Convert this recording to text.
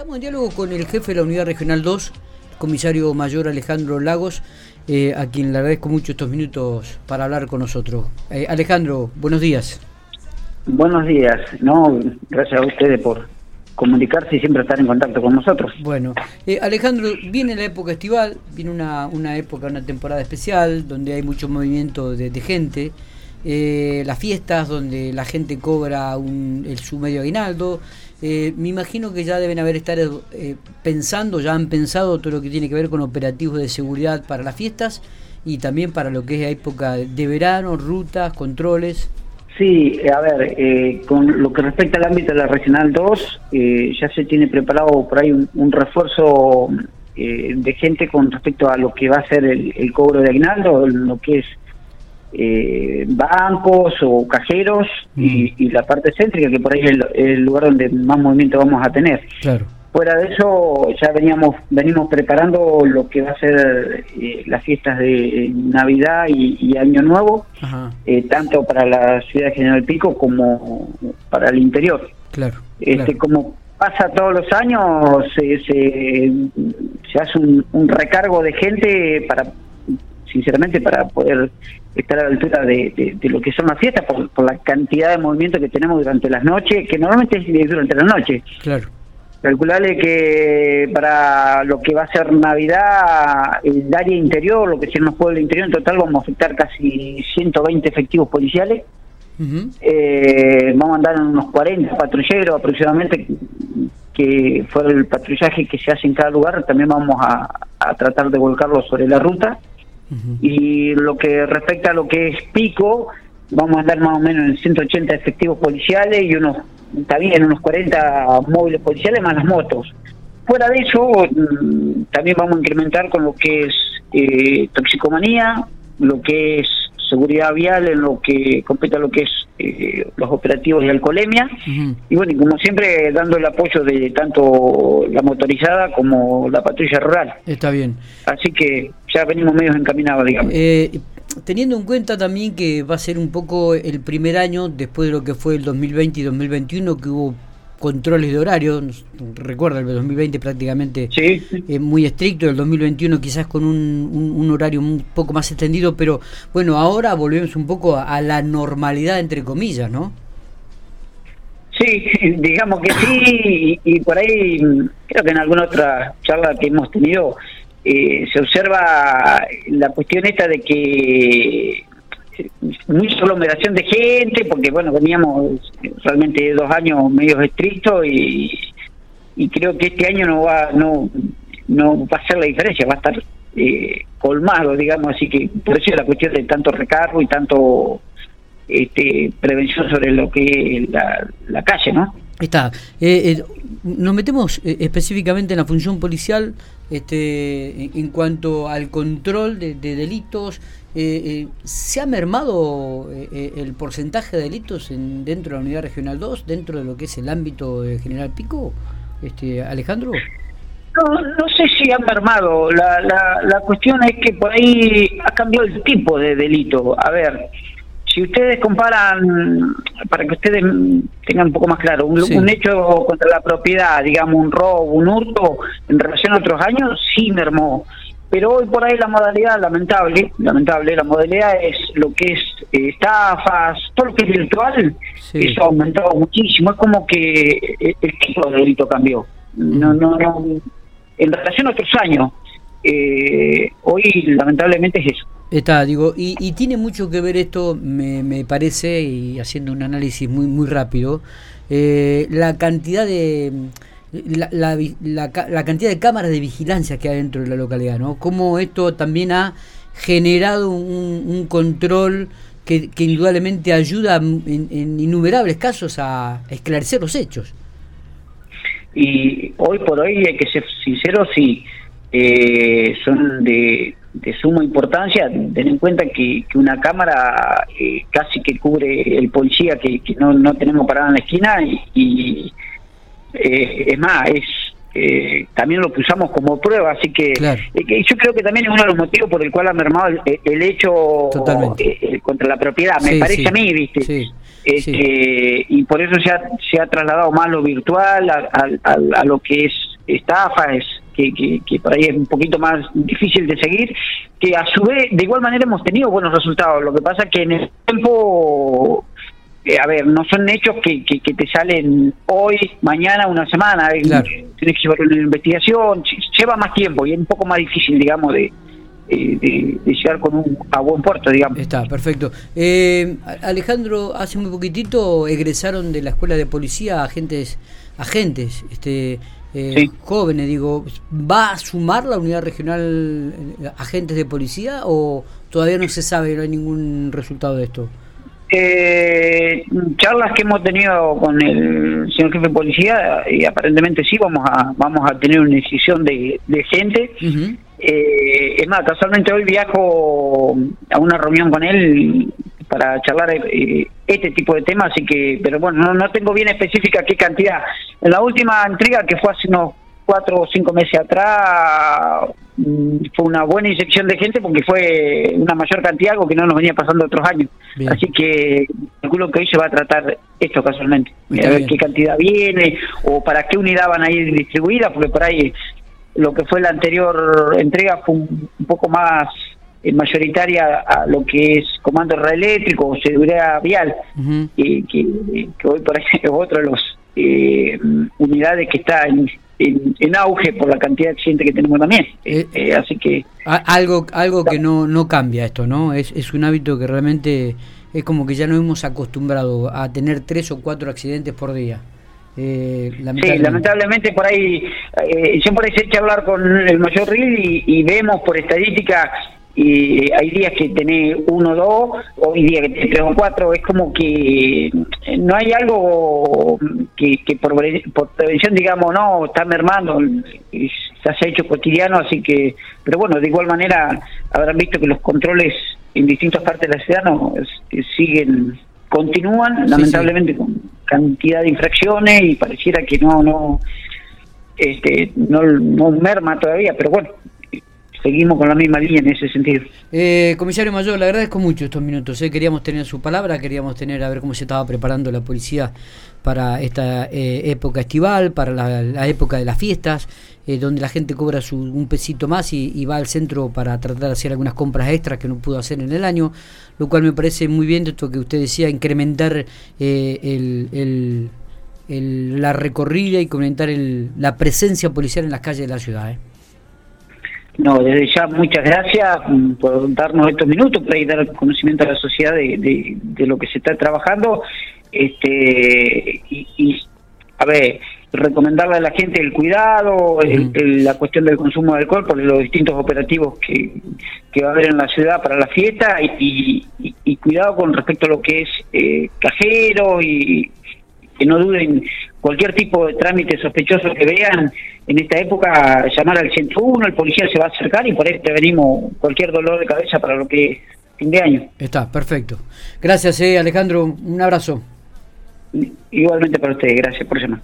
Estamos en diálogo con el jefe de la Unidad Regional 2, comisario mayor Alejandro Lagos, eh, a quien le agradezco mucho estos minutos para hablar con nosotros. Eh, Alejandro, buenos días. Buenos días, no, gracias a ustedes por comunicarse y siempre estar en contacto con nosotros. Bueno, eh, Alejandro, viene la época estival, viene una, una época, una temporada especial, donde hay mucho movimiento de, de gente, las fiestas donde la gente cobra un, el, su medio aguinaldo, eh, me imagino que ya deben haber estar eh, pensando, ya han pensado todo lo que tiene que ver con operativos de seguridad para las fiestas y también para lo que es época de verano, rutas, controles. Sí, a ver, eh, con lo que respecta al ámbito de la Regional 2, ya se tiene preparado por ahí un, refuerzo de gente con respecto a lo que va a ser el, el cobro de aguinaldo, lo que es eh, bancos o cajeros y, la parte céntrica, que por ahí es el, lugar donde más movimiento vamos a tener. Claro. Fuera de eso, ya veníamos venimos preparando lo que va a ser eh, las fiestas de Navidad y, Año Nuevo, eh, tanto para la ciudad de General Pico como para el interior. Claro. Este, Como pasa todos los años, se, se, hace un recargo de gente para sinceramente, para poder estar a la altura de, lo que son las fiestas, por, la cantidad de movimiento que tenemos durante las noches, que normalmente es durante la noche. Claro. Calcularle que para lo que va a ser Navidad, el área interior, lo que son los pueblos interior, en total vamos a afectar casi 120 efectivos policiales. eh, vamos a andar unos 40 patrulleros aproximadamente, que fuera el patrullaje que se hace en cada lugar. También vamos a, a tratar de volcarlo sobre la ruta y lo que respecta a lo que es pico, vamos a andar más o menos en 180 efectivos policiales y unos, también unos 40 móviles policiales más las motos. Fuera de eso, mm, también vamos a incrementar con lo que es eh, toxicomanía, lo que es seguridad vial en lo que compete a lo que es eh, los operativos de alcoholemia. Y bueno y como siempre dando el apoyo de tanto la motorizada como la patrulla rural. Está bien. Así que ya venimos medios encaminados digamos. Eh, teniendo en cuenta también que va a ser un poco el primer año después de lo que fue el 2020 y 2021 que hubo controles de horario, recuerda el 2020 prácticamente sí. muy estricto, el 2021 quizás con un, un, horario un poco más extendido, pero bueno, ahora volvemos un poco a, la normalidad entre comillas, ¿no? Sí, digamos que sí, y, por ahí creo que en alguna otra charla que hemos tenido eh, se observa la cuestión esta de que mucha aglomeración de gente, porque bueno, veníamos realmente dos años medio estrictos y, y creo que este año no va, no, no va a ser la diferencia, va a estar eh, colmado, digamos, así que por eso es la cuestión de tanto recargo y tanto este, prevención sobre lo que es la, la calle, ¿no? Está. Eh, eh, nos metemos específicamente en la función policial este, en cuanto al control de delitos, eh, eh, ¿Se ha mermado eh, el porcentaje de delitos en, dentro de la Unidad Regional 2, dentro de lo que es el ámbito de General Pico, este Alejandro? No, no sé si ha mermado. La, la, la cuestión es que por ahí ha cambiado el tipo de delito. A ver, si ustedes comparan, para que ustedes tengan un poco más claro, un, un, hecho contra la propiedad, digamos un robo, un hurto, en relación a otros años, sí mermó. Pero hoy por ahí la modalidad, lamentable, lamentable, la modalidad es lo que es eh, estafas, todo lo que es virtual, eso ha aumentado muchísimo. Es como que eh, el tipo de delito cambió. No, no, no. En relación a otros años, eh, hoy lamentablemente es eso. Está, digo, y, y, tiene mucho que ver esto, me, me parece, y haciendo un análisis muy, muy rápido, la cantidad de la, la, la, cantidad de cámaras de vigilancia que hay dentro de la localidad, ¿no? Cómo esto también ha generado un, control que, indudablemente ayuda en, innumerables casos a esclarecer los hechos. Y hoy por hoy, hay que ser sinceros, sí, eh, son de, suma importancia. Ten en cuenta que, que una cámara eh, casi que cubre el policía que, no, no tenemos parado en la esquina y eh, es más, es eh, también lo que usamos como prueba, así que, eh, yo creo que también es uno de los motivos por el cual ha mermado el, hecho contra la propiedad, me parece a mí, ¿viste? Este, y por eso se ha, se ha trasladado más lo virtual a, a, lo que es estafas, que, que, que, por ahí es un poquito más difícil de seguir, que a su vez, de igual manera hemos tenido buenos resultados. Lo que pasa es que en el tiempo eh, a ver, no son hechos que, que, te salen hoy, mañana, una semana. Tienes que llevar una investigación, lleva más tiempo y es un poco más difícil, digamos, de, de, llegar con un, a buen puerto, digamos. Está, perfecto. Eh, Alejandro, hace muy poquitito egresaron de la escuela de policía agentes, agentes, este, eh, jóvenes, digo, ¿va a sumar la unidad regional agentes de policía o todavía no se sabe, no hay ningún resultado de esto? Eh, charlas que hemos tenido con el señor jefe de policía y aparentemente sí vamos a vamos a tener una decisión de, gente. Eh, es más casualmente hoy viajo a una reunión con él para charlar eh, este tipo de temas así que pero bueno no, no tengo bien específica qué cantidad. En la última entrega que fue hace unos cuatro o cinco meses atrás fue una buena inyección de gente porque fue una mayor cantidad, algo que no nos venía pasando otros años. Así que calculo que hoy se va a tratar esto casualmente. a ver qué cantidad viene o para qué unidad van a ir distribuidas, porque por ahí lo que fue la anterior entrega fue un, poco más eh, mayoritaria a lo que es comando eléctrico o seguridad vial, y que, hoy por ahí es otro de los eh, unidades que está en en, auge por la cantidad de accidentes que tenemos también. Eh, eh, así que algo algo que no no cambia esto, ¿no? Es, es un hábito que realmente es como que ya no hemos acostumbrado a tener tres o cuatro accidentes por día. Eh, lamentablemente. Sí, lamentablemente por ahí, eh, yo por ahí sé hablar con el mayor RIL y, y, vemos por estadística y hay días que tenés uno o dos, o hay días que tenés tres o cuatro, es como que no hay algo que, que por, prevención digamos, no, está mermando, se ha hecho cotidiano, así que, pero bueno, de igual manera habrán visto que los controles en distintas partes de la ciudad no, siguen, continúan, lamentablemente con cantidad de infracciones y pareciera que no, no, este, no, no merma todavía, pero bueno, seguimos con la misma línea en ese sentido. Eh, comisario Mayor, le agradezco mucho estos minutos. Eh. Queríamos tener su palabra, queríamos tener a ver cómo se estaba preparando la policía para esta eh, época estival, para la, época de las fiestas, eh, donde la gente cobra su, un pesito más y, va al centro para tratar de hacer algunas compras extras que no pudo hacer en el año, lo cual me parece muy bien, esto que usted decía, incrementar el, el, la recorrida y incrementar la presencia policial en las calles de la ciudad. No, desde ya muchas gracias mm, por darnos estos minutos para dar conocimiento a la sociedad de, de, lo que se está trabajando. Este y, a ver, recomendarle a la gente el cuidado, la cuestión del consumo de alcohol por los distintos operativos que, que va a haber en la ciudad para la fiesta y, y, cuidado con respecto a lo que es eh, cajero y que no duden cualquier tipo de trámite sospechoso que vean en esta época, llamar al 101, el policía se va a acercar y por ahí prevenimos cualquier dolor de cabeza para lo que es fin de año. Está, perfecto. Gracias, eh, Alejandro. Un abrazo. Igualmente para usted, gracias por llamar.